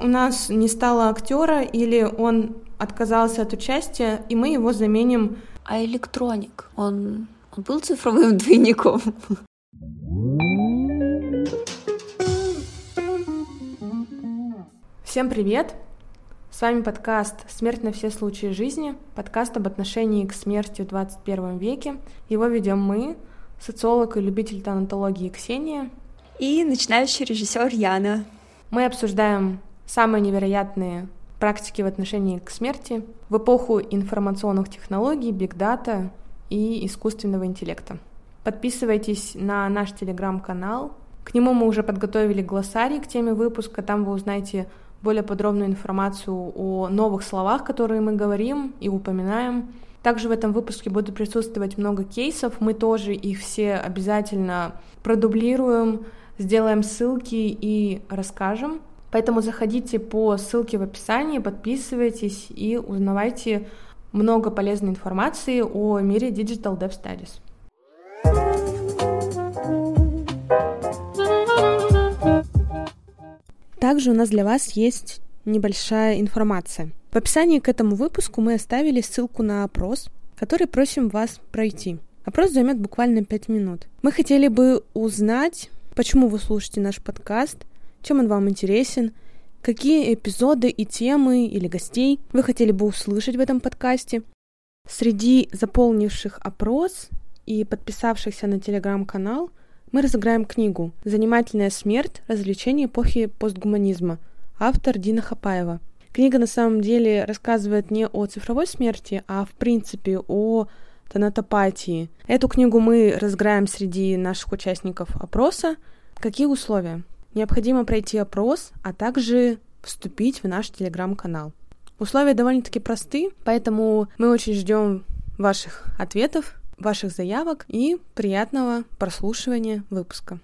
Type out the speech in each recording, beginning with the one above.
у нас не стало актера или он отказался от участия, и мы его заменим. А электроник, он, он был цифровым двойником? Всем привет! С вами подкаст «Смерть на все случаи жизни», подкаст об отношении к смерти в 21 веке. Его ведем мы, социолог и любитель танатологии Ксения. И начинающий режиссер Яна. Мы обсуждаем самые невероятные практики в отношении к смерти в эпоху информационных технологий, бигдата и искусственного интеллекта. Подписывайтесь на наш телеграм-канал. К нему мы уже подготовили глоссарий к теме выпуска. Там вы узнаете более подробную информацию о новых словах, которые мы говорим и упоминаем. Также в этом выпуске будут присутствовать много кейсов. Мы тоже их все обязательно продублируем, сделаем ссылки и расскажем. Поэтому заходите по ссылке в описании, подписывайтесь и узнавайте много полезной информации о мире Digital Dev Studies. Также у нас для вас есть небольшая информация. В описании к этому выпуску мы оставили ссылку на опрос, который просим вас пройти. Опрос займет буквально 5 минут. Мы хотели бы узнать, почему вы слушаете наш подкаст, чем он вам интересен, какие эпизоды и темы или гостей вы хотели бы услышать в этом подкасте. Среди заполнивших опрос и подписавшихся на телеграм-канал мы разыграем книгу «Занимательная смерть. Развлечения эпохи постгуманизма». Автор Дина Хапаева. Книга на самом деле рассказывает не о цифровой смерти, а в принципе о тонатопатии. Эту книгу мы разыграем среди наших участников опроса. Какие условия? Необходимо пройти опрос, а также вступить в наш телеграм-канал. Условия довольно-таки просты, поэтому мы очень ждем ваших ответов, ваших заявок и приятного прослушивания выпуска.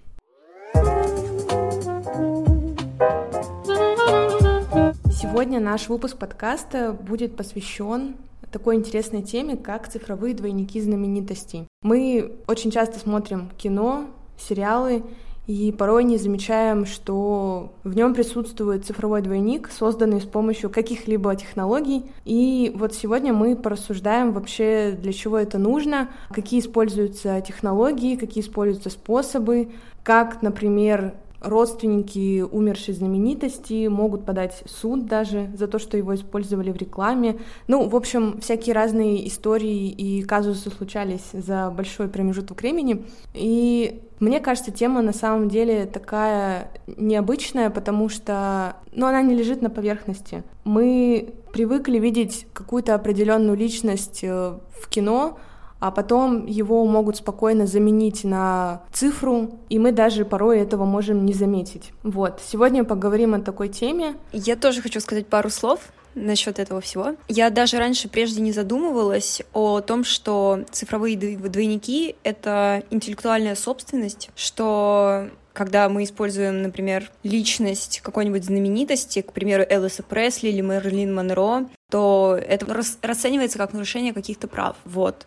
Сегодня наш выпуск подкаста будет посвящен такой интересной теме, как цифровые двойники знаменитостей. Мы очень часто смотрим кино, сериалы, и порой не замечаем, что в нем присутствует цифровой двойник, созданный с помощью каких-либо технологий. И вот сегодня мы порассуждаем вообще, для чего это нужно, какие используются технологии, какие используются способы, как, например, родственники умершей знаменитости могут подать суд даже за то, что его использовали в рекламе. Ну, в общем, всякие разные истории и казусы случались за большой промежуток времени. И мне кажется, тема на самом деле такая необычная, потому что ну, она не лежит на поверхности. Мы привыкли видеть какую-то определенную личность э, в кино, а потом его могут спокойно заменить на цифру, и мы даже порой этого можем не заметить. Вот, сегодня поговорим о такой теме. Я тоже хочу сказать пару слов насчет этого всего. Я даже раньше прежде не задумывалась о том, что цифровые двойники — это интеллектуальная собственность, что когда мы используем, например, личность какой-нибудь знаменитости, к примеру, Элвиса Пресли или Мерлин Монро, то это расценивается как нарушение каких-то прав. Вот.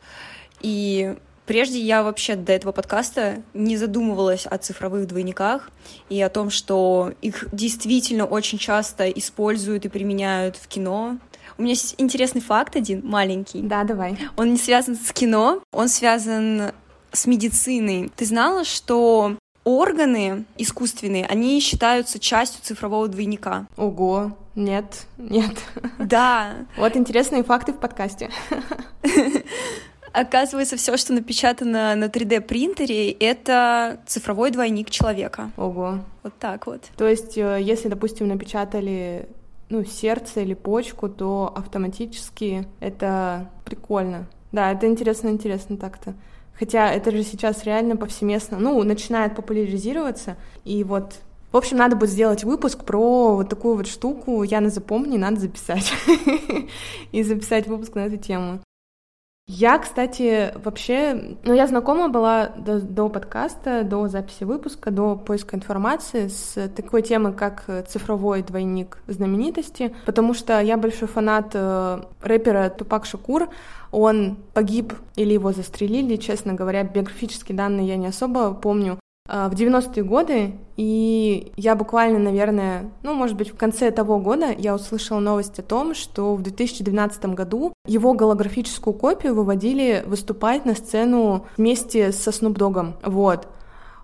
И прежде я вообще до этого подкаста не задумывалась о цифровых двойниках и о том, что их действительно очень часто используют и применяют в кино. У меня есть интересный факт один, маленький. Да, давай. Он не связан с кино, он связан с медициной. Ты знала, что органы искусственные, они считаются частью цифрового двойника? Ого, нет, нет. Да. Вот интересные факты в подкасте. Оказывается, все, что напечатано на 3D принтере, это цифровой двойник человека. Ого. Вот так вот. То есть, э, если, допустим, напечатали ну, сердце или почку, то автоматически это прикольно. Да, это интересно, интересно так-то. Хотя это же сейчас реально повсеместно, ну, начинает популяризироваться, и вот в общем, надо будет сделать выпуск про вот такую вот штуку. Я на запомни, надо записать. И записать выпуск на эту тему. Я, кстати, вообще, ну, я знакома была до, до подкаста, до записи выпуска, до поиска информации с такой темой, как цифровой двойник знаменитости, потому что я большой фанат э, рэпера Тупак Шакур. Он погиб или его застрелили, честно говоря, биографические данные я не особо помню. А, в 90-е годы, и я буквально, наверное, ну, может быть, в конце того года я услышала новость о том, что в 2012 году его голографическую копию выводили выступать на сцену вместе со Dogg. Вот.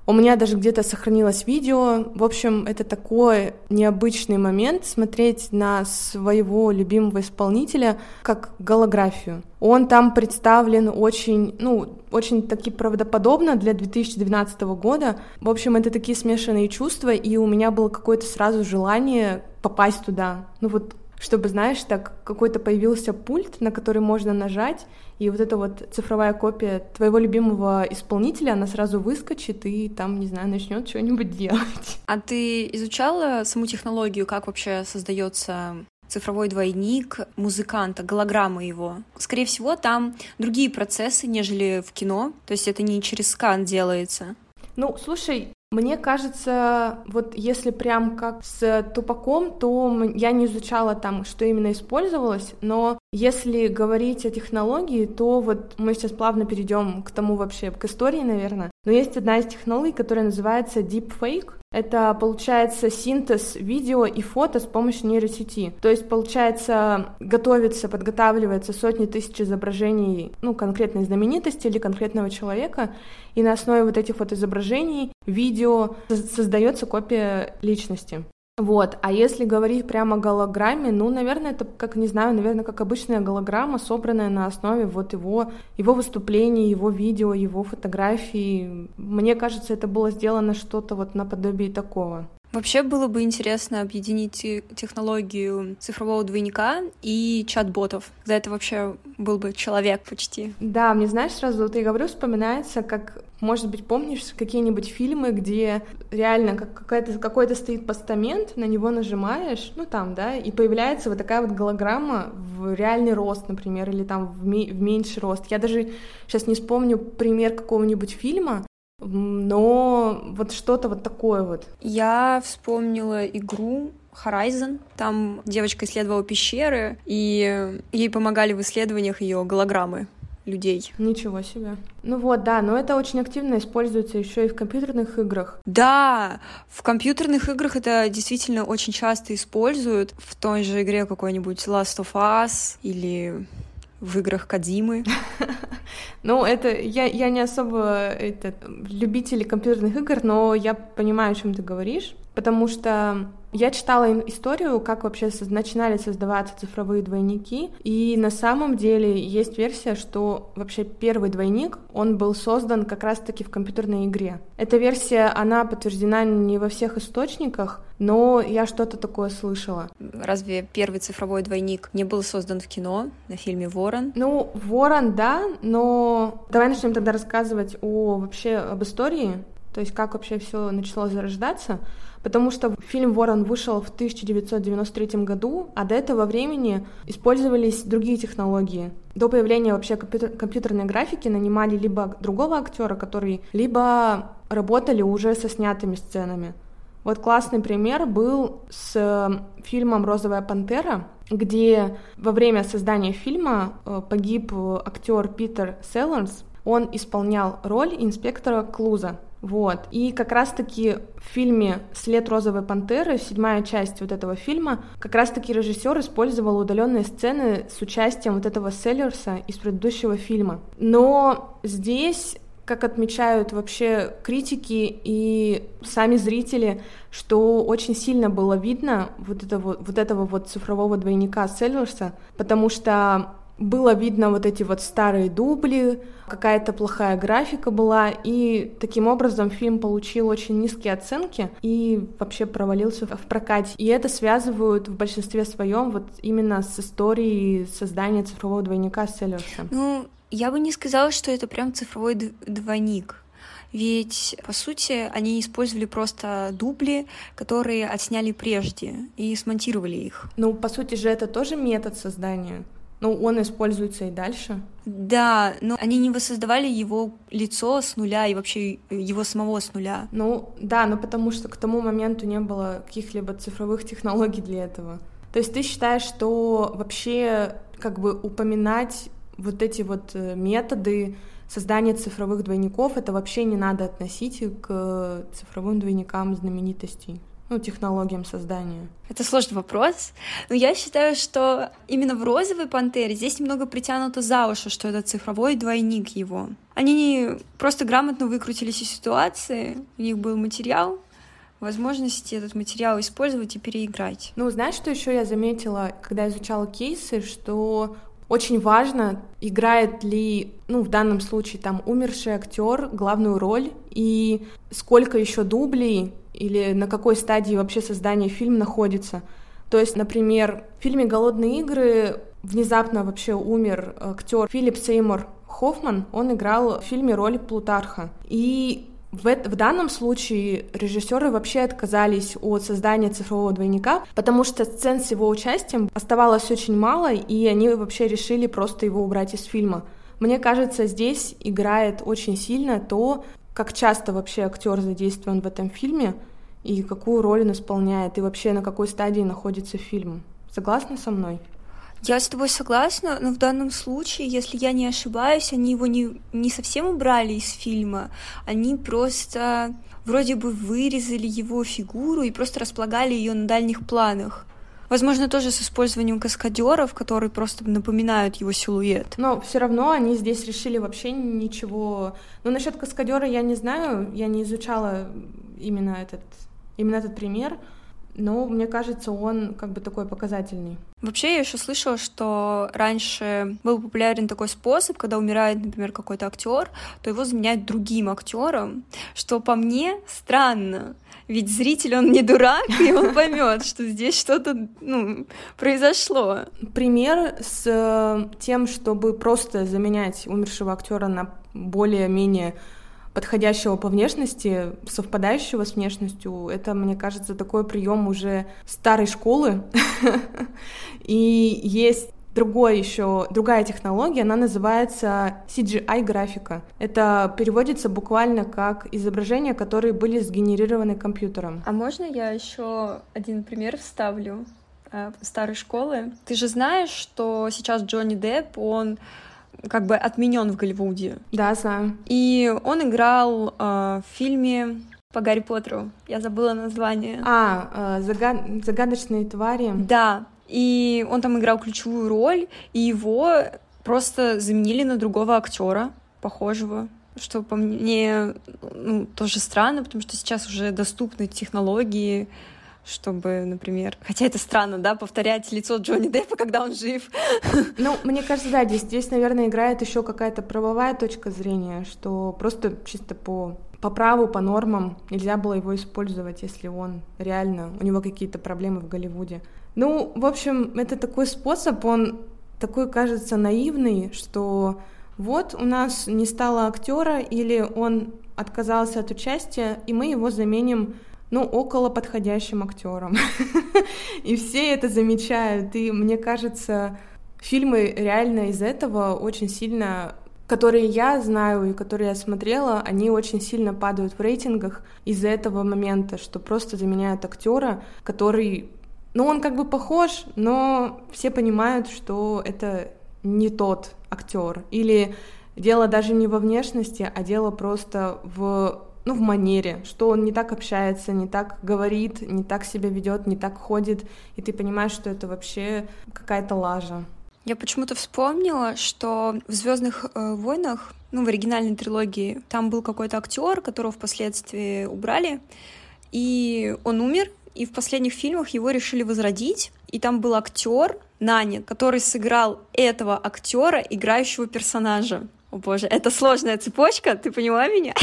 У меня даже где-то сохранилось видео. В общем, это такой необычный момент смотреть на своего любимого исполнителя как голографию. Он там представлен очень, ну, очень таки правдоподобно для 2012 года. В общем, это такие смешанные чувства, и у меня было какое-то сразу желание попасть туда. Ну вот чтобы, знаешь, так какой-то появился пульт, на который можно нажать, и вот эта вот цифровая копия твоего любимого исполнителя, она сразу выскочит и там, не знаю, начнет что-нибудь делать. А ты изучала саму технологию, как вообще создается цифровой двойник музыканта, голограмма его. Скорее всего, там другие процессы, нежели в кино, то есть это не через скан делается. Ну, слушай, мне кажется, вот если прям как с тупаком, то я не изучала там, что именно использовалось, но если говорить о технологии, то вот мы сейчас плавно перейдем к тому вообще, к истории, наверное. Но есть одна из технологий, которая называется Deepfake. Это, получается, синтез видео и фото с помощью нейросети. То есть, получается, готовится, подготавливается сотни тысяч изображений, ну, конкретной знаменитости или конкретного человека, и на основе вот этих вот изображений, видео создается копия личности. Вот, а если говорить прямо о голограмме, ну, наверное, это, как, не знаю, наверное, как обычная голограмма, собранная на основе вот его, его выступлений, его видео, его фотографий. Мне кажется, это было сделано что-то вот наподобие такого. Вообще было бы интересно объединить технологию цифрового двойника и чат-ботов. За это вообще был бы человек почти. Да, мне, знаешь, сразу вот я говорю, вспоминается, как, может быть, помнишь какие-нибудь фильмы, где реально как какой-то какой стоит постамент, на него нажимаешь, ну там, да, и появляется вот такая вот голограмма в реальный рост, например, или там в, в меньший рост. Я даже сейчас не вспомню пример какого-нибудь фильма, но вот что-то вот такое вот. Я вспомнила игру Horizon. Там девочка исследовала пещеры, и ей помогали в исследованиях ее голограммы людей. Ничего себе. Ну вот, да, но это очень активно используется еще и в компьютерных играх. Да, в компьютерных играх это действительно очень часто используют. В той же игре какой-нибудь Last of Us или в играх Кадимы. Ну, это я, я не особо это, любитель компьютерных игр, но я понимаю, о чем ты говоришь, потому что я читала историю, как вообще начинали создаваться цифровые двойники, и на самом деле есть версия, что вообще первый двойник, он был создан как раз-таки в компьютерной игре. Эта версия, она подтверждена не во всех источниках, но я что-то такое слышала. Разве первый цифровой двойник не был создан в кино, на фильме «Ворон»? Ну, «Ворон», да, но давай начнем тогда рассказывать о вообще об истории, то есть как вообще все начало зарождаться потому что фильм «Ворон» вышел в 1993 году, а до этого времени использовались другие технологии. До появления вообще компьютер, компьютерной графики нанимали либо другого актера, который либо работали уже со снятыми сценами. Вот классный пример был с фильмом «Розовая пантера», где во время создания фильма э, погиб актер Питер Селлерс. Он исполнял роль инспектора Клуза. Вот. И как раз-таки в фильме «След розовой пантеры», седьмая часть вот этого фильма, как раз-таки режиссер использовал удаленные сцены с участием вот этого Селлерса из предыдущего фильма. Но здесь как отмечают вообще критики и сами зрители, что очень сильно было видно вот этого, вот этого вот цифрового двойника Селлерса, потому что было видно вот эти вот старые дубли, какая-то плохая графика была, и таким образом фильм получил очень низкие оценки и вообще провалился в прокате. И это связывают в большинстве своем вот именно с историей создания цифрового двойника Селлерса. Ну, я бы не сказала, что это прям цифровой двойник. Ведь, по сути, они использовали просто дубли, которые отсняли прежде, и смонтировали их. Ну, по сути же, это тоже метод создания. Ну, он используется и дальше. Да, но они не воссоздавали его лицо с нуля и вообще его самого с нуля. Ну, да, но потому что к тому моменту не было каких-либо цифровых технологий для этого. То есть ты считаешь, что вообще как бы упоминать вот эти вот э, методы создание цифровых двойников это вообще не надо относить к цифровым двойникам знаменитостей ну, технологиям создания? Это сложный вопрос. Но я считаю, что именно в «Розовой пантере» здесь немного притянуто за уши, что это цифровой двойник его. Они не просто грамотно выкрутились из ситуации, у них был материал, возможности этот материал использовать и переиграть. Ну, знаешь, что еще я заметила, когда изучала кейсы, что очень важно, играет ли, ну, в данном случае, там, умерший актер главную роль, и сколько еще дублей, или на какой стадии вообще создания фильма находится. То есть, например, в фильме «Голодные игры» внезапно вообще умер актер Филипп Сеймур Хоффман, он играл в фильме роль Плутарха. И в, в данном случае режиссеры вообще отказались от создания цифрового двойника, потому что сцен с его участием оставалось очень мало, и они вообще решили просто его убрать из фильма. Мне кажется, здесь играет очень сильно то, как часто вообще актер задействован в этом фильме и какую роль он исполняет, и вообще на какой стадии находится фильм. Согласна со мной? Я с тобой согласна, но в данном случае, если я не ошибаюсь, они его не, не совсем убрали из фильма, они просто вроде бы вырезали его фигуру и просто располагали ее на дальних планах. Возможно, тоже с использованием каскадеров, которые просто напоминают его силуэт. Но все равно они здесь решили вообще ничего. Ну, насчет каскадера я не знаю, я не изучала именно этот, именно этот пример но мне кажется, он как бы такой показательный. Вообще, я еще слышала, что раньше был популярен такой способ, когда умирает, например, какой-то актер, то его заменяют другим актером, что по мне странно. Ведь зритель, он не дурак, и он поймет, что здесь что-то ну, произошло. Пример с э, тем, чтобы просто заменять умершего актера на более-менее подходящего по внешности, совпадающего с внешностью, это, мне кажется, такой прием уже старой школы. И есть другой еще, другая технология, она называется CGI графика. Это переводится буквально как изображения, которые были сгенерированы компьютером. А можно я еще один пример вставлю э, старой школы? Ты же знаешь, что сейчас Джонни Депп, он как бы отменен в Голливуде. Да, знаю. И он играл э, в фильме по Гарри Поттеру. Я забыла название. А, э, загад... загадочные твари. Да. И он там играл ключевую роль, и его просто заменили на другого актера, похожего что по мне ну, тоже странно, потому что сейчас уже доступны технологии, чтобы, например... Хотя это странно, да, повторять лицо Джонни Деппа, когда он жив. Ну, мне кажется, да, здесь, здесь наверное, играет еще какая-то правовая точка зрения, что просто чисто по по праву, по нормам нельзя было его использовать, если он реально, у него какие-то проблемы в Голливуде. Ну, в общем, это такой способ, он такой кажется наивный, что вот у нас не стало актера или он отказался от участия, и мы его заменим ну, около подходящим актером. И все это замечают. И мне кажется, фильмы реально из этого очень сильно которые я знаю и которые я смотрела, они очень сильно падают в рейтингах из-за этого момента, что просто заменяют актера, который, ну, он как бы похож, но все понимают, что это не тот актер. Или дело даже не во внешности, а дело просто в ну, в манере, что он не так общается, не так говорит, не так себя ведет, не так ходит, и ты понимаешь, что это вообще какая-то лажа. Я почему-то вспомнила, что в Звездных э, войнах, ну, в оригинальной трилогии, там был какой-то актер, которого впоследствии убрали, и он умер, и в последних фильмах его решили возродить, и там был актер Нани, который сыграл этого актера, играющего персонажа. О боже, это сложная цепочка, ты поняла меня?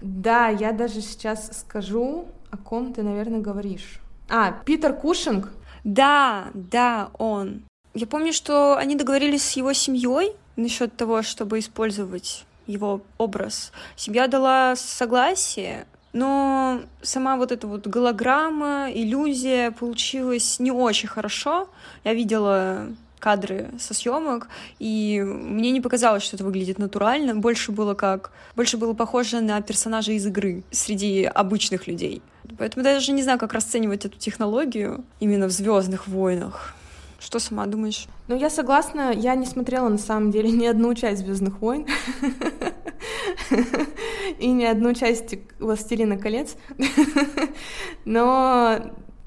Да, я даже сейчас скажу, о ком ты, наверное, говоришь. А, Питер Кушинг? Да, да, он. Я помню, что они договорились с его семьей насчет того, чтобы использовать его образ. Семья дала согласие, но сама вот эта вот голограмма, иллюзия получилась не очень хорошо. Я видела кадры со съемок, и мне не показалось, что это выглядит натурально, больше было как... Больше было похоже на персонажа из игры среди обычных людей. Поэтому даже не знаю, как расценивать эту технологию именно в Звездных войнах. Что сама думаешь? Ну, я согласна, я не смотрела на самом деле ни одну часть Звездных войн и ни одну часть Властелина колец. Но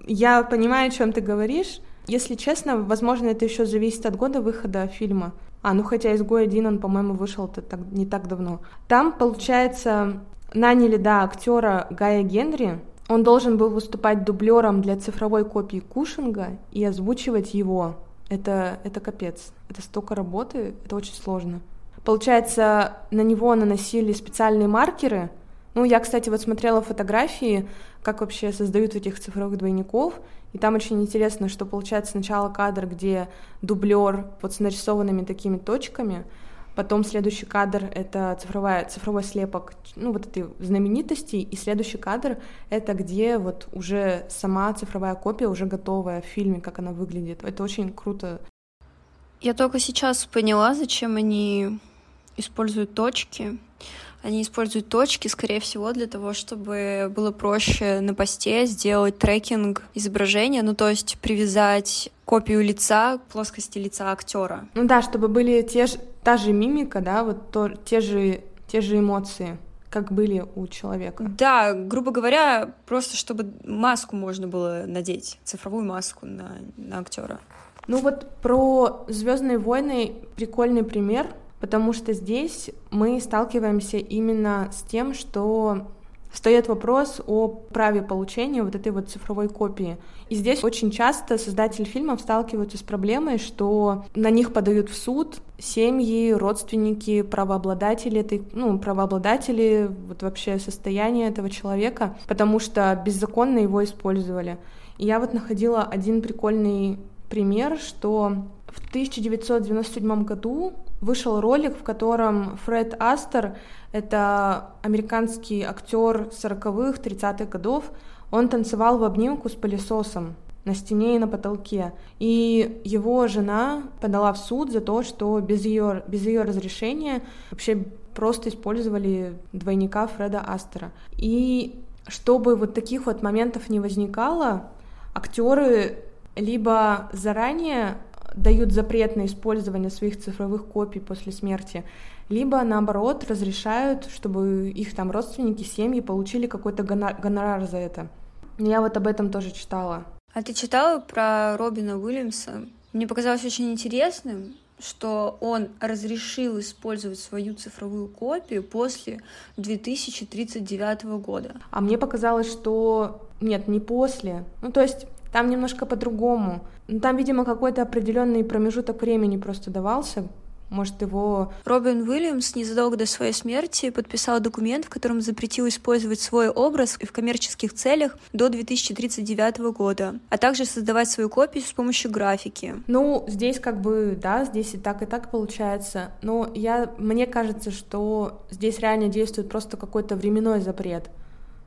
я понимаю, о чем ты говоришь. Если честно, возможно, это еще зависит от года выхода фильма. А, ну хотя «Изгой один», он, по-моему, вышел-то так, не так давно. Там, получается, наняли, да, актера Гая Генри. Он должен был выступать дублером для цифровой копии Кушинга и озвучивать его. Это, это капец. Это столько работы, это очень сложно. Получается, на него наносили специальные маркеры. Ну, я, кстати, вот смотрела фотографии, как вообще создают этих цифровых двойников, и там очень интересно, что получается сначала кадр, где дублер вот с нарисованными такими точками, потом следующий кадр — это цифровая, цифровой слепок, ну, вот этой знаменитости, и следующий кадр — это где вот уже сама цифровая копия уже готовая в фильме, как она выглядит. Это очень круто. Я только сейчас поняла, зачем они используют точки. Они используют точки, скорее всего, для того, чтобы было проще на посте сделать трекинг изображения, ну то есть привязать копию лица к плоскости лица актера. Ну да, чтобы были те же, та же мимика, да, вот то, те же те же эмоции как были у человека. Да, грубо говоря, просто чтобы маску можно было надеть, цифровую маску на, на актера. Ну вот про Звездные войны прикольный пример потому что здесь мы сталкиваемся именно с тем, что встает вопрос о праве получения вот этой вот цифровой копии. И здесь очень часто создатели фильмов сталкиваются с проблемой, что на них подают в суд семьи, родственники, правообладатели этой, ну, правообладатели, вот вообще состояние этого человека, потому что беззаконно его использовали. И я вот находила один прикольный пример, что в 1997 году вышел ролик, в котором Фред Астер, это американский актер 40-х, 30-х годов, он танцевал в обнимку с пылесосом на стене и на потолке. И его жена подала в суд за то, что без ее, без ее разрешения вообще просто использовали двойника Фреда Астера. И чтобы вот таких вот моментов не возникало, актеры либо заранее дают запрет на использование своих цифровых копий после смерти, либо наоборот разрешают, чтобы их там родственники, семьи получили какой-то гонорар за это. Я вот об этом тоже читала. А ты читала про Робина Уильямса? Мне показалось очень интересным, что он разрешил использовать свою цифровую копию после 2039 года. А мне показалось, что нет, не после. Ну, то есть там немножко по-другому. Ну, там, видимо, какой-то определенный промежуток времени просто давался, может, его... Робин Уильямс незадолго до своей смерти подписал документ, в котором запретил использовать свой образ в коммерческих целях до 2039 года, а также создавать свою копию с помощью графики. Ну, здесь как бы, да, здесь и так, и так получается. Но я, мне кажется, что здесь реально действует просто какой-то временной запрет.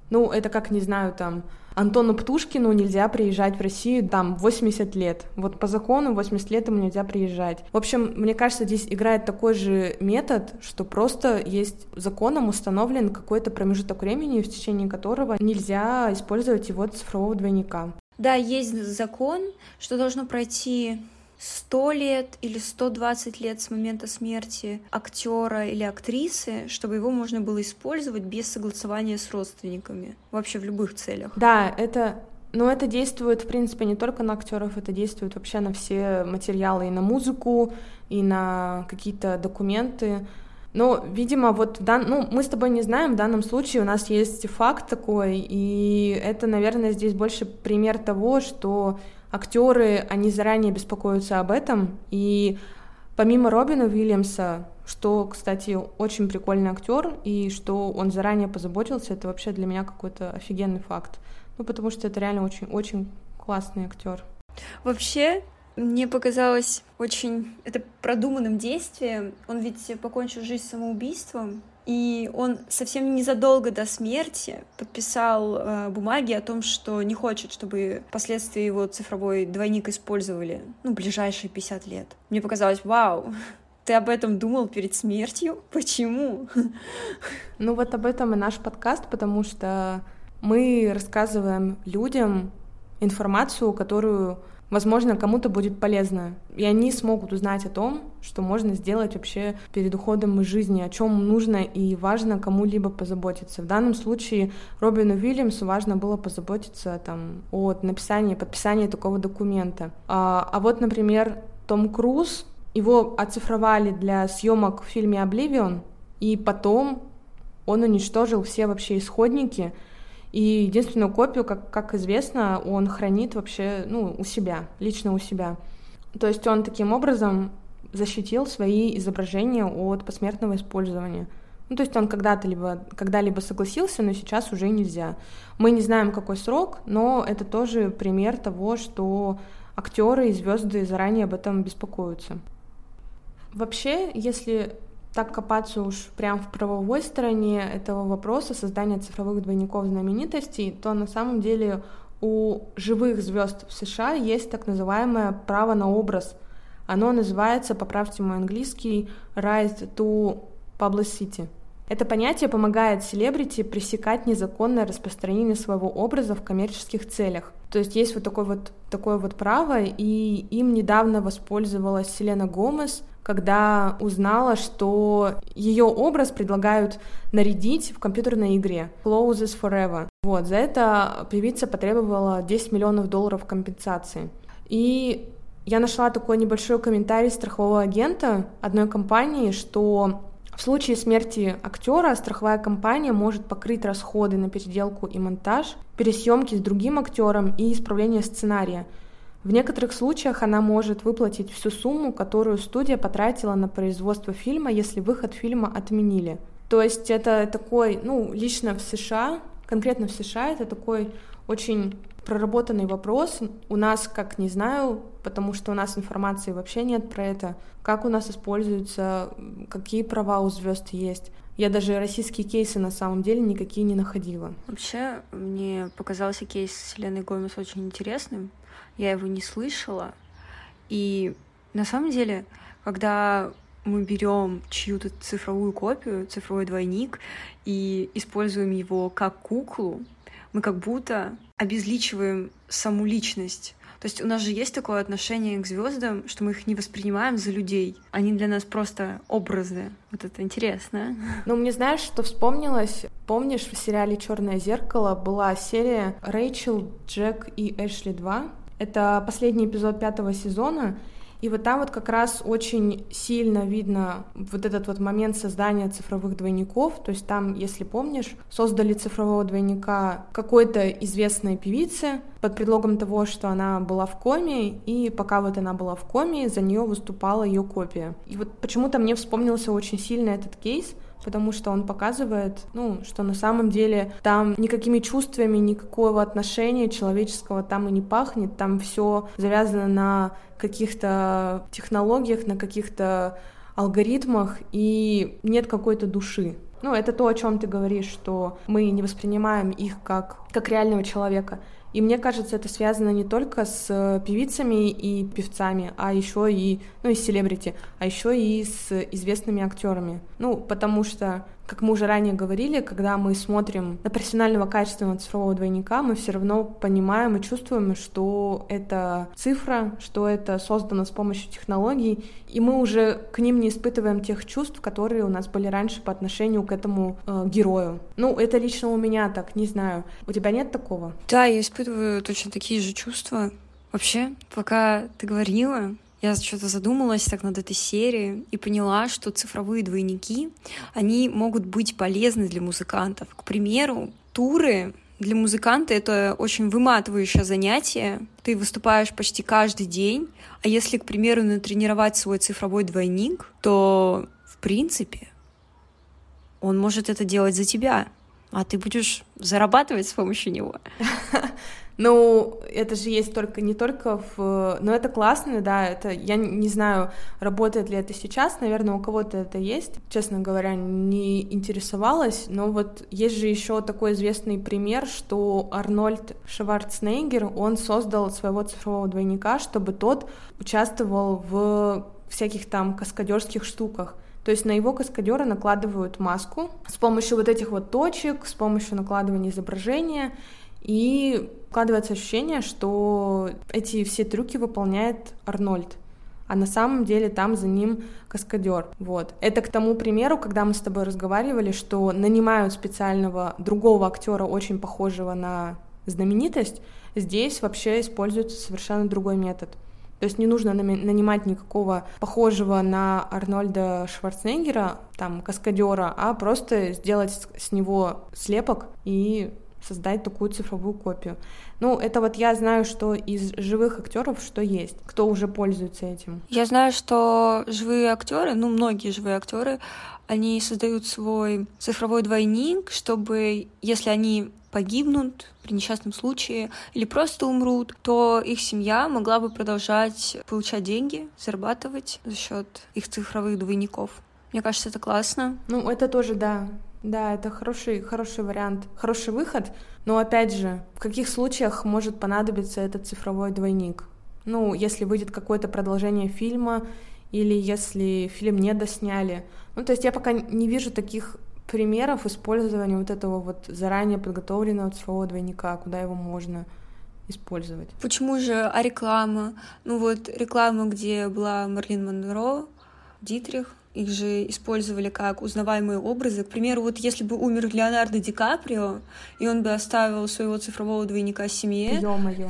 Ну, это как, не знаю, там, Антону Птушкину нельзя приезжать в Россию там 80 лет. Вот по закону 80 лет ему нельзя приезжать. В общем, мне кажется, здесь играет такой же метод, что просто есть законом установлен какой-то промежуток времени, в течение которого нельзя использовать его цифрового двойника. Да, есть закон, что должно пройти 100 лет или 120 лет с момента смерти актера или актрисы, чтобы его можно было использовать без согласования с родственниками, вообще в любых целях. Да, это но это действует, в принципе, не только на актеров, это действует вообще на все материалы, и на музыку, и на какие-то документы. Но, видимо, вот дан... ну, мы с тобой не знаем, в данном случае у нас есть факт такой, и это, наверное, здесь больше пример того, что актеры, они заранее беспокоятся об этом, и помимо Робина Уильямса, что, кстати, очень прикольный актер, и что он заранее позаботился, это вообще для меня какой-то офигенный факт. Ну, потому что это реально очень-очень классный актер. Вообще, мне показалось очень это продуманным действием. Он ведь покончил жизнь самоубийством, и он совсем незадолго до смерти подписал э, бумаги о том, что не хочет, чтобы впоследствии его цифровой двойник использовали, ну, ближайшие 50 лет. Мне показалось, вау, ты об этом думал перед смертью? Почему? Ну вот об этом и наш подкаст, потому что мы рассказываем людям информацию, которую возможно, кому-то будет полезно. И они смогут узнать о том, что можно сделать вообще перед уходом из жизни, о чем нужно и важно кому-либо позаботиться. В данном случае Робину Уильямсу важно было позаботиться там, о написании, подписании такого документа. А, а вот, например, Том Круз, его оцифровали для съемок в фильме «Обливион», и потом он уничтожил все вообще исходники, и единственную копию, как, как известно, он хранит вообще ну, у себя, лично у себя. То есть он таким образом защитил свои изображения от посмертного использования. Ну, то есть он когда-то либо, когда-либо согласился, но сейчас уже нельзя. Мы не знаем, какой срок, но это тоже пример того, что актеры и звезды заранее об этом беспокоятся. Вообще, если так копаться уж прям в правовой стороне этого вопроса создания цифровых двойников знаменитостей, то на самом деле у живых звезд в США есть так называемое право на образ. Оно называется, поправьте мой английский, right to publicity. Это понятие помогает селебрити пресекать незаконное распространение своего образа в коммерческих целях. То есть есть вот такое вот, такое вот право, и им недавно воспользовалась Селена Гомес, когда узнала, что ее образ предлагают нарядить в компьютерной игре Closes Forever. Вот, за это певица потребовала 10 миллионов долларов компенсации. И я нашла такой небольшой комментарий страхового агента одной компании, что в случае смерти актера страховая компания может покрыть расходы на переделку и монтаж, пересъемки с другим актером и исправление сценария. В некоторых случаях она может выплатить всю сумму, которую студия потратила на производство фильма, если выход фильма отменили. То есть это такой, ну, лично в США, конкретно в США, это такой очень проработанный вопрос. У нас, как не знаю, потому что у нас информации вообще нет про это, как у нас используются, какие права у звезд есть. Я даже российские кейсы на самом деле никакие не находила. Вообще, мне показался кейс с Леной Гомес очень интересным, я его не слышала. И на самом деле, когда мы берем чью-то цифровую копию, цифровой двойник, и используем его как куклу, мы как будто обезличиваем саму личность. То есть у нас же есть такое отношение к звездам, что мы их не воспринимаем за людей. Они для нас просто образы. Вот это интересно. Ну, мне знаешь, что вспомнилось? Помнишь, в сериале Черное зеркало была серия Рэйчел, Джек и Эшли 2? Это последний эпизод пятого сезона, и вот там вот как раз очень сильно видно вот этот вот момент создания цифровых двойников. То есть там, если помнишь, создали цифрового двойника какой-то известной певицы под предлогом того, что она была в коме, и пока вот она была в коме, за нее выступала ее копия. И вот почему-то мне вспомнился очень сильно этот кейс, потому что он показывает, ну, что на самом деле там никакими чувствами, никакого отношения человеческого там и не пахнет, там все завязано на каких-то технологиях, на каких-то алгоритмах, и нет какой-то души. Ну, это то, о чем ты говоришь, что мы не воспринимаем их как, как реального человека. И мне кажется, это связано не только с э, певицами и певцами, а еще и, ну, и селебрити, а еще и с известными актерами. Ну, потому что как мы уже ранее говорили, когда мы смотрим на профессионального качественного цифрового двойника, мы все равно понимаем и чувствуем, что это цифра, что это создано с помощью технологий, и мы уже к ним не испытываем тех чувств, которые у нас были раньше по отношению к этому э, герою. Ну, это лично у меня так, не знаю. У тебя нет такого? Да, я испытываю точно такие же чувства. Вообще, пока ты говорила, я что-то задумалась так над этой серией и поняла, что цифровые двойники, они могут быть полезны для музыкантов. К примеру, туры для музыканта это очень выматывающее занятие. Ты выступаешь почти каждый день, а если, к примеру, натренировать свой цифровой двойник, то, в принципе, он может это делать за тебя, а ты будешь зарабатывать с помощью него. Ну, это же есть только не только в... Ну, это классно, да, это... Я не знаю, работает ли это сейчас, наверное, у кого-то это есть. Честно говоря, не интересовалась, но вот есть же еще такой известный пример, что Арнольд Шварценеггер, он создал своего цифрового двойника, чтобы тот участвовал в всяких там каскадерских штуках. То есть на его каскадера накладывают маску с помощью вот этих вот точек, с помощью накладывания изображения, И складывается ощущение, что эти все трюки выполняет Арнольд а на самом деле там за ним каскадер. Вот. Это к тому примеру, когда мы с тобой разговаривали, что нанимают специального другого актера, очень похожего на знаменитость, здесь вообще используется совершенно другой метод. То есть не нужно нанимать никакого похожего на Арнольда Шварценеггера, там, каскадера, а просто сделать с него слепок и создать такую цифровую копию. Ну, это вот я знаю, что из живых актеров что есть, кто уже пользуется этим. Я знаю, что живые актеры, ну, многие живые актеры, они создают свой цифровой двойник, чтобы, если они погибнут при несчастном случае или просто умрут, то их семья могла бы продолжать получать деньги, зарабатывать за счет их цифровых двойников. Мне кажется, это классно. Ну, это тоже, да. Да, это хороший, хороший вариант, хороший выход. Но опять же, в каких случаях может понадобиться этот цифровой двойник? Ну, если выйдет какое-то продолжение фильма, или если фильм не досняли. Ну, то есть я пока не вижу таких примеров использования вот этого вот заранее подготовленного цифрового двойника, куда его можно использовать. Почему же, а реклама? Ну вот реклама, где была Марлин Монро, Дитрих, их же использовали как узнаваемые образы. К примеру, вот если бы умер Леонардо Ди Каприо, и он бы оставил своего цифрового двойника семье... Ё-моё.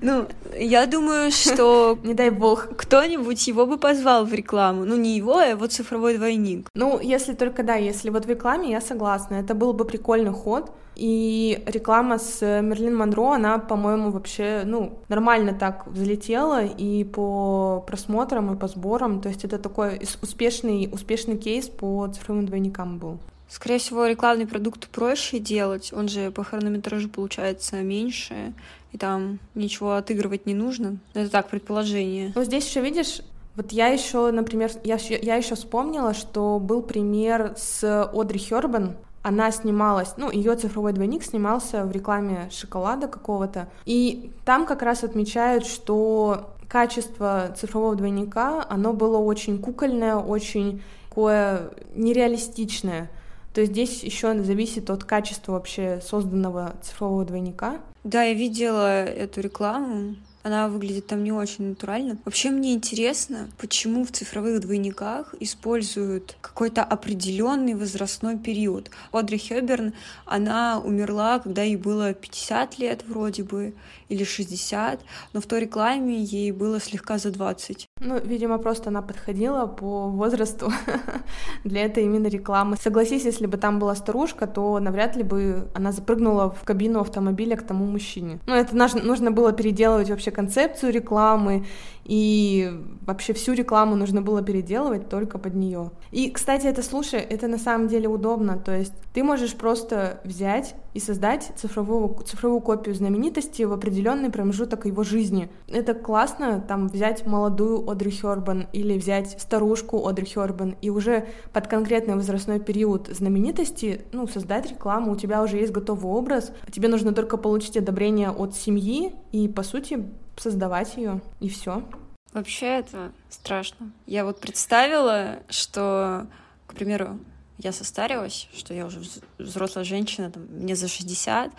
Ну, я думаю, что... Не дай бог. Кто-нибудь его бы позвал в рекламу. Ну, не его, а его цифровой двойник. Ну, если только, да, если вот в рекламе, я согласна. Это был бы прикольный ход, и реклама с Мерлин Монро, она, по-моему, вообще, ну, нормально так взлетела и по просмотрам, и по сборам. То есть это такой успешный, успешный кейс по цифровым двойникам был. Скорее всего, рекламный продукт проще делать, он же по хронометражу получается меньше, и там ничего отыгрывать не нужно. Это так, предположение. Ну, здесь еще видишь, вот я еще, например, я, я еще вспомнила, что был пример с Одри Хербен, она снималась, ну, ее цифровой двойник снимался в рекламе шоколада какого-то, и там как раз отмечают, что качество цифрового двойника, оно было очень кукольное, очень такое нереалистичное. То есть здесь еще зависит от качества вообще созданного цифрового двойника. Да, я видела эту рекламу. Она выглядит там не очень натурально. Вообще мне интересно, почему в цифровых двойниках используют какой-то определенный возрастной период. Одри Хёберн, она умерла, когда ей было 50 лет вроде бы, или 60, но в той рекламе ей было слегка за 20. Ну, видимо, просто она подходила по возрасту для этой именно рекламы. Согласись, если бы там была старушка, то навряд ли бы она запрыгнула в кабину автомобиля к тому мужчине. Ну, это нужно было переделывать вообще концепцию рекламы, и вообще всю рекламу нужно было переделывать только под нее. И, кстати, это, слушай, это на самом деле удобно, то есть ты можешь просто взять и создать цифровую, цифровую копию знаменитости в определенный промежуток его жизни. Это классно, там, взять молодую Одри Хёрбан или взять старушку Одри Хёрбан и уже под конкретный возрастной период знаменитости, ну, создать рекламу, у тебя уже есть готовый образ, тебе нужно только получить одобрение от семьи и, по сути, создавать ее, и все. Вообще это страшно. Я вот представила, что, к примеру, я состарилась, что я уже взрослая женщина, там, мне за 60,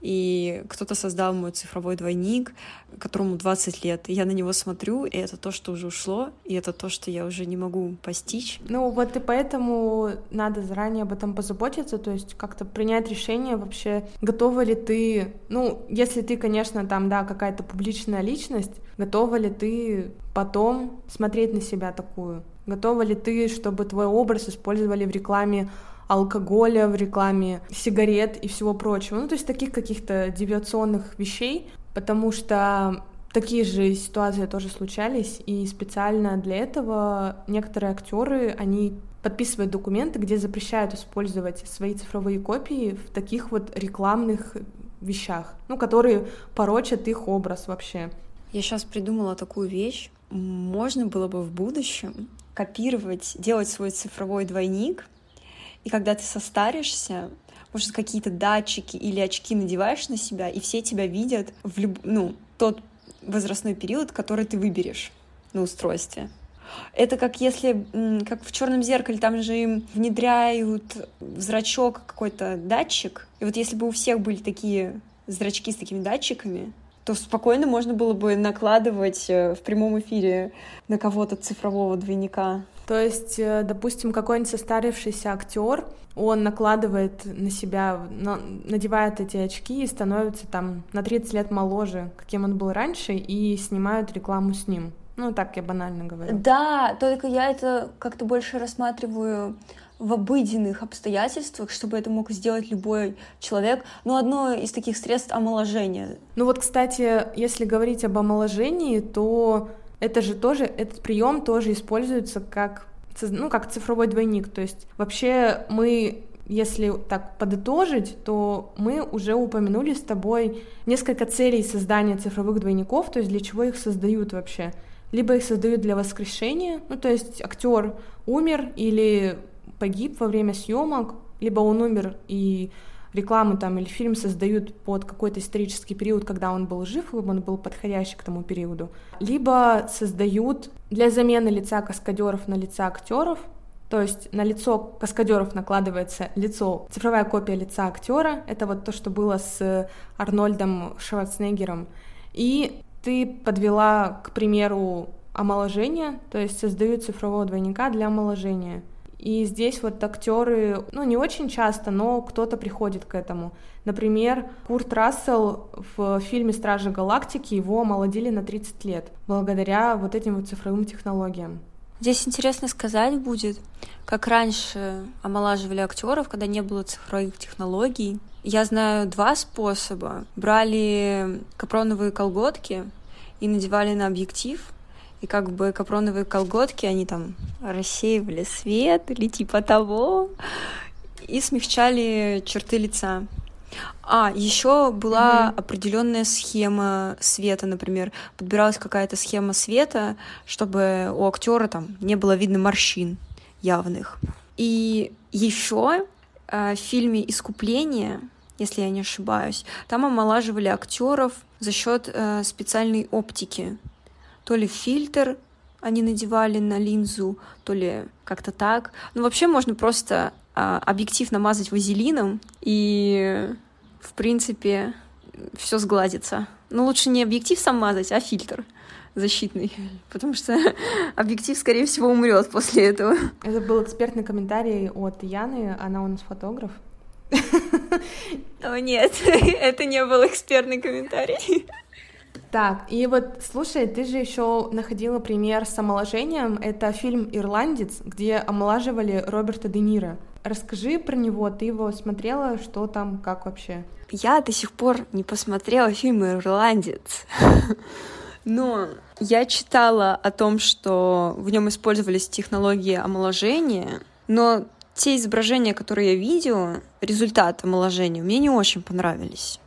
и кто-то создал мой цифровой двойник, которому 20 лет, и я на него смотрю, и это то, что уже ушло, и это то, что я уже не могу постичь. Ну вот и поэтому надо заранее об этом позаботиться, то есть как-то принять решение вообще, готова ли ты, ну, если ты, конечно, там, да, какая-то публичная личность, готова ли ты потом смотреть на себя такую, Готова ли ты, чтобы твой образ использовали в рекламе алкоголя, в рекламе сигарет и всего прочего? Ну, то есть таких каких-то девиационных вещей, потому что такие же ситуации тоже случались, и специально для этого некоторые актеры, они подписывают документы, где запрещают использовать свои цифровые копии в таких вот рекламных вещах, ну, которые порочат их образ вообще. Я сейчас придумала такую вещь. Можно было бы в будущем копировать, делать свой цифровой двойник, и когда ты состаришься, может, какие-то датчики или очки надеваешь на себя, и все тебя видят в люб... ну, тот возрастной период, который ты выберешь на устройстве. Это как если, как в черном зеркале, там же им внедряют в зрачок какой-то датчик. И вот если бы у всех были такие зрачки с такими датчиками, то спокойно можно было бы накладывать э, в прямом эфире на кого-то цифрового двойника. То есть, э, допустим, какой-нибудь состарившийся актер, он накладывает на себя, надевает эти очки и становится там на 30 лет моложе, каким он был раньше, и снимают рекламу с ним. Ну, так я банально говорю. Да, только я это как-то больше рассматриваю в обыденных обстоятельствах, чтобы это мог сделать любой человек. Ну, одно из таких средств омоложения. Ну вот, кстати, если говорить об омоложении, то это же тоже, этот прием тоже используется как, ну, как цифровой двойник. То есть вообще мы если так подытожить, то мы уже упомянули с тобой несколько целей создания цифровых двойников, то есть для чего их создают вообще. Либо их создают для воскрешения, ну то есть актер умер или погиб во время съемок, либо он умер и рекламу там или фильм создают под какой-то исторический период, когда он был жив, либо он был подходящий к тому периоду, либо создают для замены лица каскадеров на лица актеров, то есть на лицо каскадеров накладывается лицо, цифровая копия лица актера. Это вот то, что было с Арнольдом Шварценеггером. И ты подвела, к примеру, омоложение, то есть создают цифрового двойника для омоложения. И здесь вот актеры, ну, не очень часто, но кто-то приходит к этому. Например, Курт Рассел в фильме «Стражи Галактики» его омолодили на 30 лет, благодаря вот этим вот цифровым технологиям. Здесь интересно сказать будет, как раньше омолаживали актеров, когда не было цифровых технологий. Я знаю два способа. Брали капроновые колготки и надевали на объектив, и как бы капроновые колготки, они там рассеивали свет или типа того, и смягчали черты лица. А, еще была mm-hmm. определенная схема света, например. Подбиралась какая-то схема света, чтобы у актера там не было видно морщин явных. И еще э, в фильме Искупление, если я не ошибаюсь, там омолаживали актеров за счет э, специальной оптики то ли фильтр они надевали на линзу, то ли как-то так. Ну, вообще можно просто а, объектив намазать вазелином, и, в принципе, все сгладится. Но лучше не объектив сам мазать, а фильтр защитный, потому что объектив, скорее всего, умрет после этого. Это был экспертный комментарий от Яны, она у нас фотограф. О нет, это не был экспертный комментарий. Так, и вот, слушай, ты же еще находила пример с омоложением. Это фильм «Ирландец», где омолаживали Роберта Де Ниро. Расскажи про него, ты его смотрела, что там, как вообще? Я до сих пор не посмотрела фильм «Ирландец». Но я читала о том, что в нем использовались технологии омоложения, но те изображения, которые я видела, результат омоложения, мне не очень понравились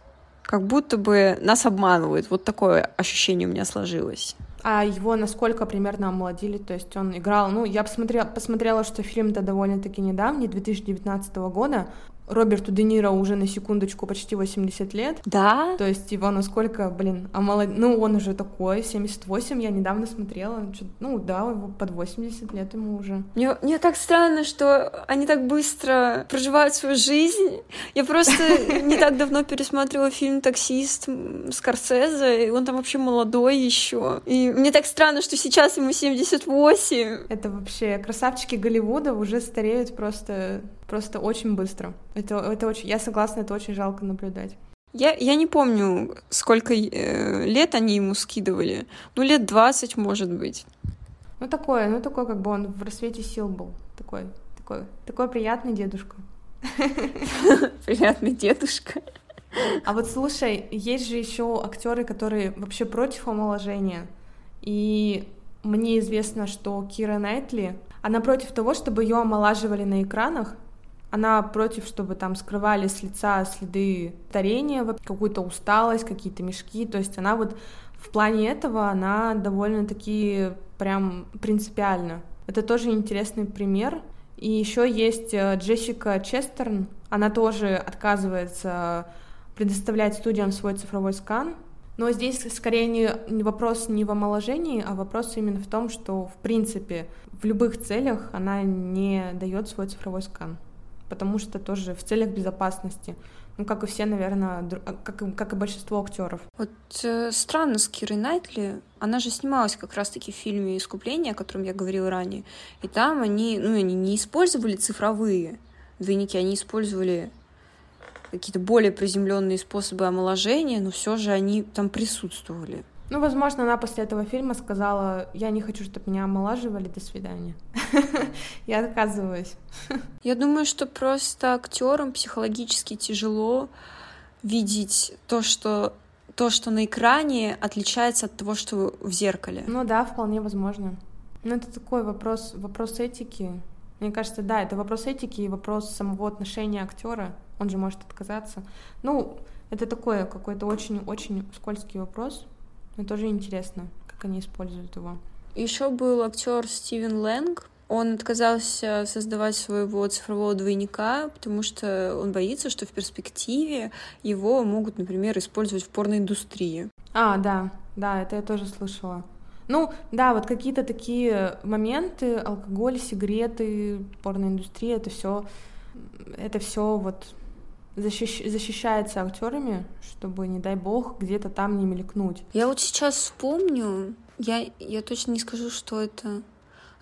как будто бы нас обманывают. Вот такое ощущение у меня сложилось. А его насколько примерно омолодили? То есть он играл, ну, я посмотрела, посмотрела что фильм-то довольно-таки недавний, 2019 года. Роберту Де Ниро уже на секундочку почти 80 лет. Да? То есть его насколько, блин, а молод... ну он уже такой, 78, я недавно смотрела, ну да, его под 80 лет ему уже. Мне, мне так странно, что они так быстро проживают свою жизнь. Я просто не так давно пересматривала фильм «Таксист» Скорсезе, и он там вообще молодой еще. И мне так странно, что сейчас ему 78. Это вообще красавчики Голливуда уже стареют просто просто очень быстро. Это, это очень, я согласна, это очень жалко наблюдать. Я, я не помню, сколько э, лет они ему скидывали. Ну, лет 20, может быть. Ну, такое, ну, такой, как бы он в рассвете сил был. Такой, такой, такой приятный дедушка. Приятный дедушка. А вот слушай, есть же еще актеры, которые вообще против омоложения. И мне известно, что Кира Найтли, она против того, чтобы ее омолаживали на экранах, она против, чтобы там скрывали с лица следы старения, какую-то усталость, какие-то мешки. То есть она вот в плане этого, она довольно-таки прям принципиально. Это тоже интересный пример. И еще есть э, Джессика Честерн. Она тоже отказывается предоставлять студиям свой цифровой скан. Но здесь скорее не вопрос не в омоложении, а вопрос именно в том, что в принципе в любых целях она не дает свой цифровой скан потому что тоже в целях безопасности. Ну, как и все, наверное, а, как, и, как и большинство актеров. Вот э, странно с Кирой Найтли. Она же снималась как раз-таки в фильме «Искупление», о котором я говорила ранее. И там они, ну, они не использовали цифровые двойники, они использовали какие-то более приземленные способы омоложения, но все же они там присутствовали. Ну, возможно, она после этого фильма сказала, я не хочу, чтобы меня омолаживали, до свидания. Я отказываюсь. Я думаю, что просто актерам психологически тяжело видеть то, что то, что на экране, отличается от того, что в зеркале. Ну да, вполне возможно. Но это такой вопрос, вопрос этики. Мне кажется, да, это вопрос этики и вопрос самого отношения актера. Он же может отказаться. Ну, это такой какой-то очень-очень скользкий вопрос. Но тоже интересно, как они используют его. Еще был актер Стивен Лэнг. Он отказался создавать своего цифрового двойника, потому что он боится, что в перспективе его могут, например, использовать в порноиндустрии. А, да, да, это я тоже слышала. Ну, да, вот какие-то такие моменты, алкоголь, сигареты, порноиндустрия, это все, это все вот защищ... защищается актерами, чтобы, не дай бог, где-то там не мелькнуть. Я вот сейчас вспомню, я, я точно не скажу, что это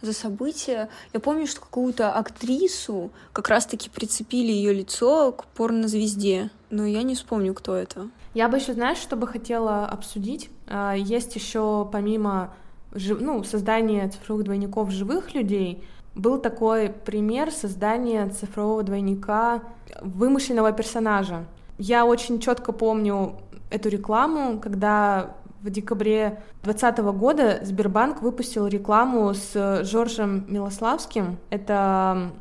за событие. Я помню, что какую-то актрису как раз-таки прицепили ее лицо к порнозвезде, но я не вспомню, кто это. Я бы еще, знаешь, что бы хотела обсудить? А, есть еще помимо ну, создания цифровых двойников живых людей, был такой пример создания цифрового двойника вымышленного персонажа. Я очень четко помню эту рекламу, когда в декабре 2020 года Сбербанк выпустил рекламу с Жоржем Милославским. Это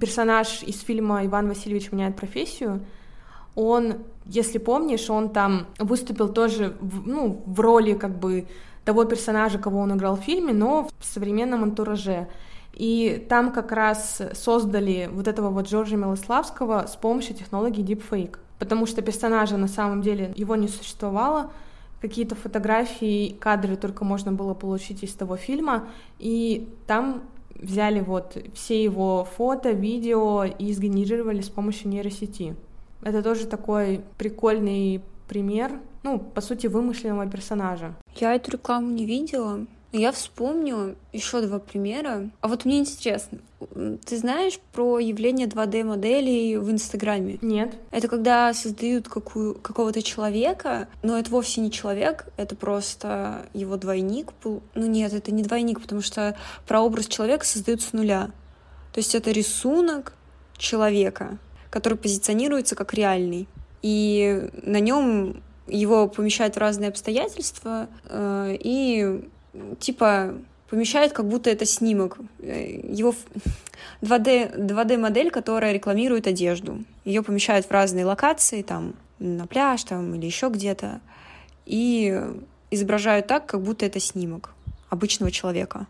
персонаж из фильма «Иван Васильевич меняет профессию». Он, если помнишь, он там выступил тоже ну, в роли как бы того персонажа, кого он играл в фильме, но в современном антураже. И там как раз создали вот этого вот Джорджа Милославского с помощью технологии Deepfake. Потому что персонажа на самом деле его не существовало, какие-то фотографии, кадры только можно было получить из того фильма, и там взяли вот все его фото, видео и сгенерировали с помощью нейросети. Это тоже такой прикольный пример, ну, по сути, вымышленного персонажа. Я эту рекламу не видела, я вспомню еще два примера. А вот мне интересно, ты знаешь про явление 2D-моделей в Инстаграме? Нет. Это когда создают какую, какого-то человека, но это вовсе не человек, это просто его двойник. Ну нет, это не двойник, потому что прообраз человека создают с нуля. То есть это рисунок человека, который позиционируется как реальный. И на нем его помещают в разные обстоятельства, э, и типа помещает, как будто это снимок. Э, его 2D, 2D модель, которая рекламирует одежду. Ее помещают в разные локации, там на пляж там, или еще где-то, и изображают так, как будто это снимок обычного человека.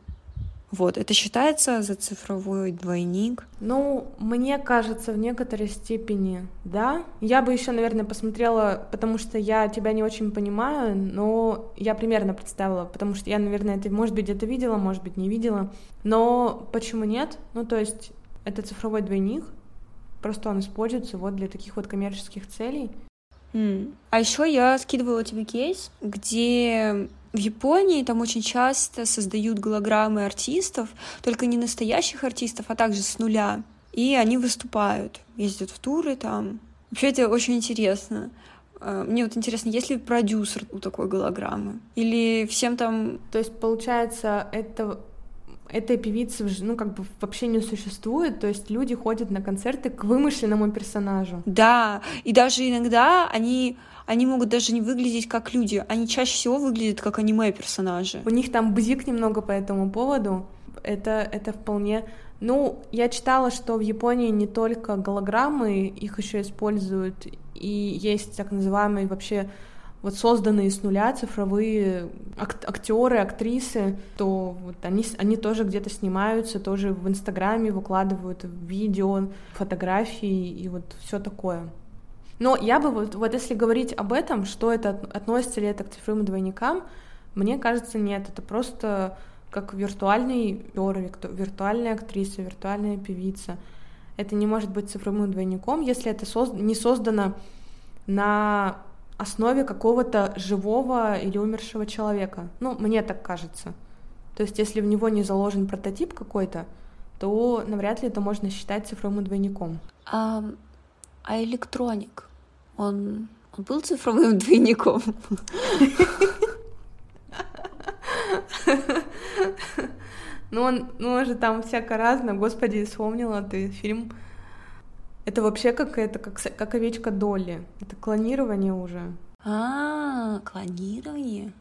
Вот, это считается за цифровой двойник? Ну, мне кажется, в некоторой степени, да. Я бы еще, наверное, посмотрела, потому что я тебя не очень понимаю, но я примерно представила, потому что я, наверное, это, может быть, где-то видела, может быть, не видела. Но почему нет? Ну, то есть, это цифровой двойник, просто он используется вот для таких вот коммерческих целей. Mm. А еще я скидывала тебе кейс, где в Японии там очень часто создают голограммы артистов, только не настоящих артистов, а также с нуля. И они выступают, ездят в туры там. Вообще это очень интересно. А, мне вот интересно, есть ли продюсер у такой голограммы? Или всем там... То есть, получается, это этой певицы ну, как бы вообще не существует, то есть люди ходят на концерты к вымышленному персонажу. Да, и даже иногда они они могут даже не выглядеть как люди, они чаще всего выглядят как аниме-персонажи. У них там бзик немного по этому поводу, это, это вполне... Ну, я читала, что в Японии не только голограммы, их еще используют, и есть так называемые вообще вот созданные с нуля цифровые ак- актеры, актрисы, то вот они, они тоже где-то снимаются, тоже в Инстаграме выкладывают видео, фотографии и вот все такое. Но я бы вот, вот если говорить об этом, что это относится ли это к цифровым двойникам, мне кажется, нет, это просто как виртуальный актер, виртуальная актриса, виртуальная певица. Это не может быть цифровым двойником, если это созд... не создано на основе какого-то живого или умершего человека. Ну, мне так кажется. То есть, если в него не заложен прототип какой-то, то навряд ли это можно считать цифровым двойником. А, а электроник, он, он был цифровым двойником? Ну, он, ну, он же там всяко разно. Господи, вспомнила ты фильм. Это вообще какая-то, как, как овечка Долли. Это клонирование уже. А, клонирование?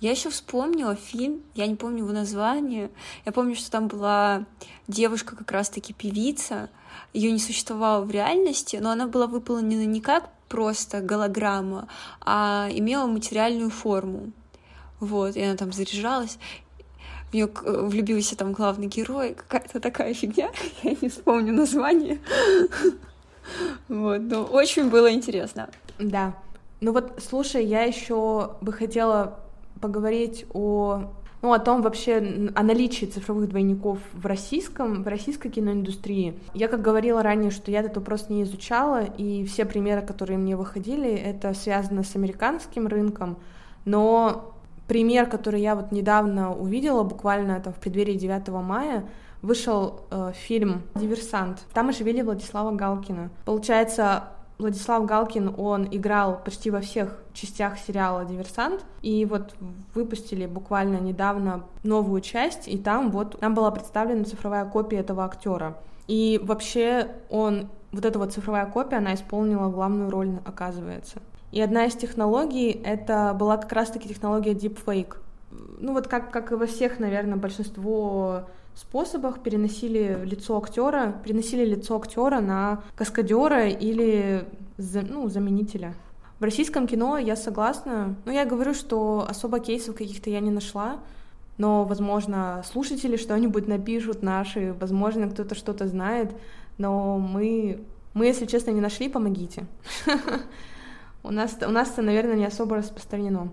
Я еще вспомнила фильм, я не помню его название. Я помню, что там была девушка, как раз-таки певица. Ее не существовало в реальности, но она была выполнена не как просто голограмма, а имела материальную форму. Вот, и она там заряжалась в нее влюбился там главный герой, какая-то такая фигня, я не вспомню название. Вот, но очень было интересно. Да. Ну вот, слушай, я еще бы хотела поговорить о ну, о том вообще, о наличии цифровых двойников в российском, в российской киноиндустрии. Я, как говорила ранее, что я этот вопрос не изучала, и все примеры, которые мне выходили, это связано с американским рынком, но пример, который я вот недавно увидела, буквально там в преддверии 9 мая, вышел э, фильм «Диверсант». Там оживили Владислава Галкина. Получается, Владислав Галкин, он играл почти во всех частях сериала «Диверсант», и вот выпустили буквально недавно новую часть, и там вот там была представлена цифровая копия этого актера. И вообще он, вот эта вот цифровая копия, она исполнила главную роль, оказывается. И одна из технологий — это была как раз-таки технология deepfake. Ну вот как, как и во всех, наверное, большинство способах переносили лицо актера, переносили лицо актера на каскадера или ну, заменителя. В российском кино я согласна. Ну, я говорю, что особо кейсов каких-то я не нашла, но, возможно, слушатели что-нибудь напишут наши, возможно, кто-то что-то знает, но мы, мы, если честно, не нашли, помогите. У нас, у нас это, наверное, не особо распространено.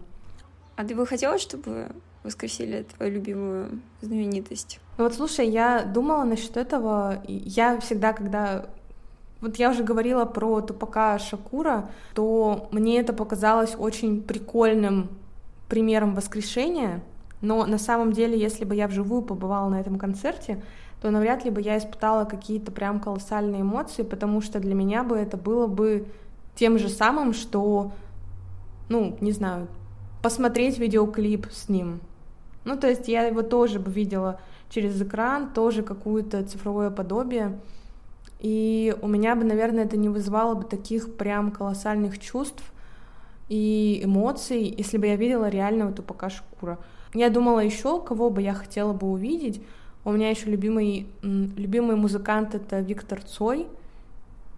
А ты бы хотела, чтобы воскресили твою любимую знаменитость? Ну вот слушай, я думала насчет этого. Я всегда, когда вот я уже говорила про Тупака Шакура, то мне это показалось очень прикольным примером воскрешения, но на самом деле, если бы я вживую побывала на этом концерте, то навряд ли бы я испытала какие-то прям колоссальные эмоции, потому что для меня бы это было бы тем же самым, что, ну, не знаю, посмотреть видеоклип с ним. Ну, то есть я его тоже бы видела через экран, тоже какое-то цифровое подобие. И у меня бы, наверное, это не вызывало бы таких прям колоссальных чувств и эмоций, если бы я видела реально эту пока Шкура. Я думала еще, кого бы я хотела бы увидеть. У меня еще любимый, любимый музыкант это Виктор Цой.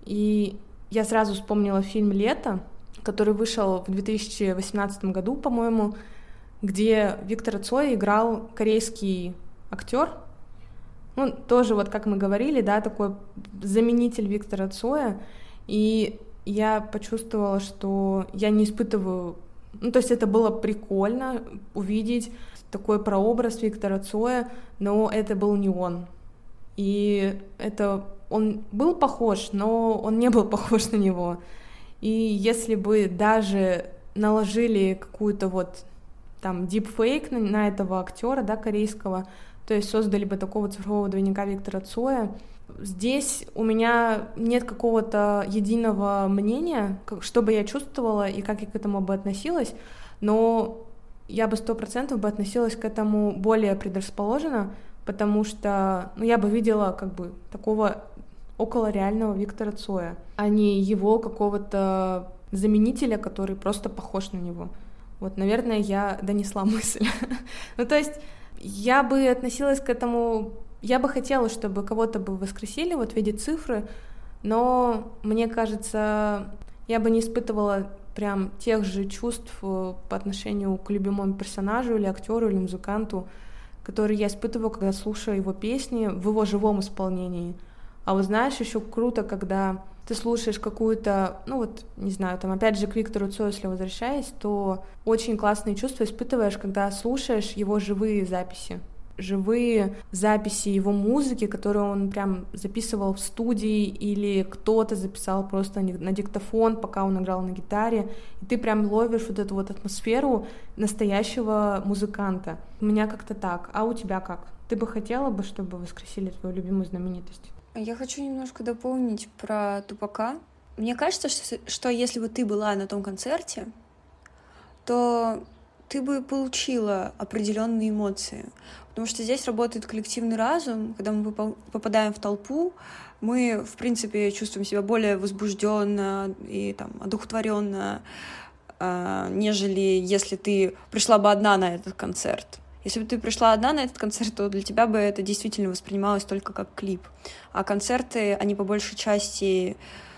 И я сразу вспомнила фильм «Лето», который вышел в 2018 году, по-моему, где Виктор Цой играл корейский актер. Ну, тоже вот, как мы говорили, да, такой заменитель Виктора Цоя. И я почувствовала, что я не испытываю... Ну, то есть это было прикольно увидеть такой прообраз Виктора Цоя, но это был не он. И это он был похож, но он не был похож на него. И если бы даже наложили какую-то вот там дипфейк на, на этого актера, да, корейского, то есть создали бы такого цифрового двойника Виктора Цоя, здесь у меня нет какого-то единого мнения, как, что бы я чувствовала и как я к этому бы относилась, но я бы сто процентов бы относилась к этому более предрасположенно, потому что ну, я бы видела как бы такого около реального Виктора Цоя, а не его какого-то заменителя, который просто похож на него. Вот, наверное, я донесла мысль. ну, то есть я бы относилась к этому... Я бы хотела, чтобы кого-то бы воскресили вот в виде цифры, но мне кажется, я бы не испытывала прям тех же чувств э, по отношению к любимому персонажу или актеру или музыканту, которые я испытываю, когда слушаю его песни в его живом исполнении. А вот знаешь, еще круто, когда ты слушаешь какую-то, ну вот, не знаю, там опять же к Виктору Цою, если возвращаясь, то очень классные чувства испытываешь, когда слушаешь его живые записи. живые записи его музыки, которые он прям записывал в студии, или кто-то записал просто на диктофон, пока он играл на гитаре, и ты прям ловишь вот эту вот атмосферу настоящего музыканта. У меня как-то так, а у тебя как? Ты бы хотела бы, чтобы воскресили твою любимую знаменитость? Я хочу немножко дополнить про Тупака. Мне кажется, что, что если бы ты была на том концерте, то ты бы получила определенные эмоции. Потому что здесь работает коллективный разум, когда мы попадаем в толпу, мы, в принципе, чувствуем себя более возбужденно и там одухотворенно, э, нежели если ты пришла бы одна на этот концерт. Если бы ты пришла одна на этот концерт, то для тебя бы это действительно воспринималось только как клип. А концерты, они по большей части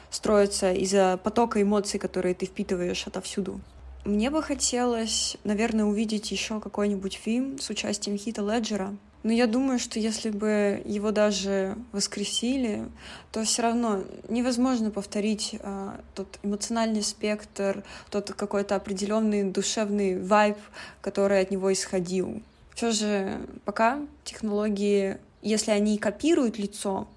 строятся из-за потока эмоций, которые ты впитываешь отовсюду. Мне бы хотелось, наверное, увидеть еще какой-нибудь фильм с участием Хита Леджера. Но я думаю, что если бы его даже воскресили, то все равно невозможно повторить э, тот эмоциональный спектр, тот какой-то определенный душевный вайб, который от него исходил. Все же пока технологии, если они копируют лицо,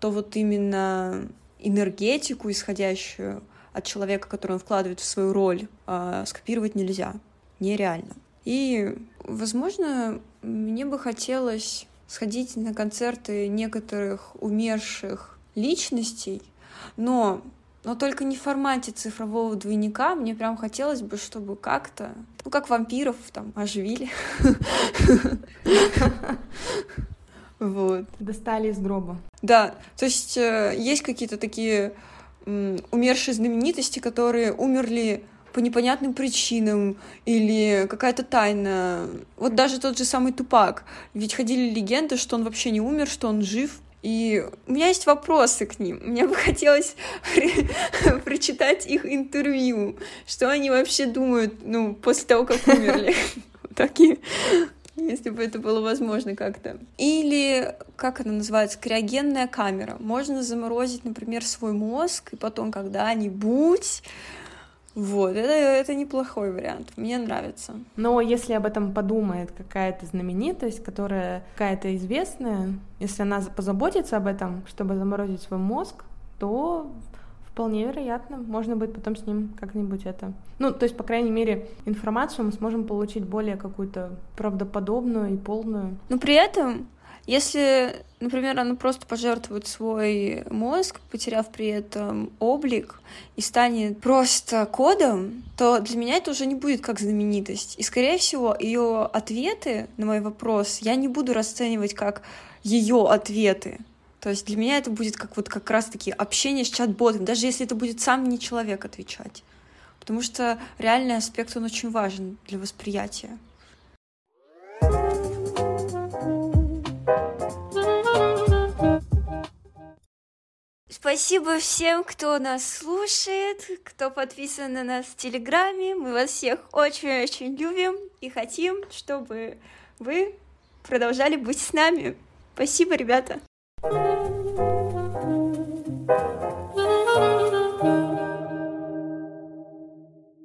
то вот именно энергетику, исходящую от человека, который он вкладывает в свою роль, э, скопировать нельзя. Нереально. И, возможно, мне бы хотелось сходить на концерты некоторых умерших личностей, но, но только не в формате цифрового двойника. Мне прям хотелось бы, чтобы как-то, ну, как вампиров там оживили. Вот. Достали из гроба. Да, то есть э, есть какие-то такие умершие знаменитости, которые умерли по непонятным причинам или какая-то тайна. Вот даже тот же самый Тупак. Ведь ходили легенды, что он вообще не умер, что он жив. И у меня есть вопросы к ним. Мне бы хотелось прочитать их интервью. Что они вообще думают, ну, после того, как умерли. Такие если бы это было возможно как-то. Или, как она называется, криогенная камера. Можно заморозить, например, свой мозг, и потом когда-нибудь вот, это, это неплохой вариант, мне нравится. Но если об этом подумает какая-то знаменитость, которая какая-то известная, если она позаботится об этом, чтобы заморозить свой мозг, то Вполне вероятно. Можно будет потом с ним как-нибудь это... Ну, то есть, по крайней мере, информацию мы сможем получить более какую-то правдоподобную и полную. Но при этом, если, например, она просто пожертвует свой мозг, потеряв при этом облик, и станет просто кодом, то для меня это уже не будет как знаменитость. И, скорее всего, ее ответы на мой вопрос я не буду расценивать как ее ответы. То есть для меня это будет как вот как раз-таки общение с чат-ботом, даже если это будет сам не человек отвечать. Потому что реальный аспект, он очень важен для восприятия. Спасибо всем, кто нас слушает, кто подписан на нас в Телеграме. Мы вас всех очень-очень любим и хотим, чтобы вы продолжали быть с нами. Спасибо, ребята.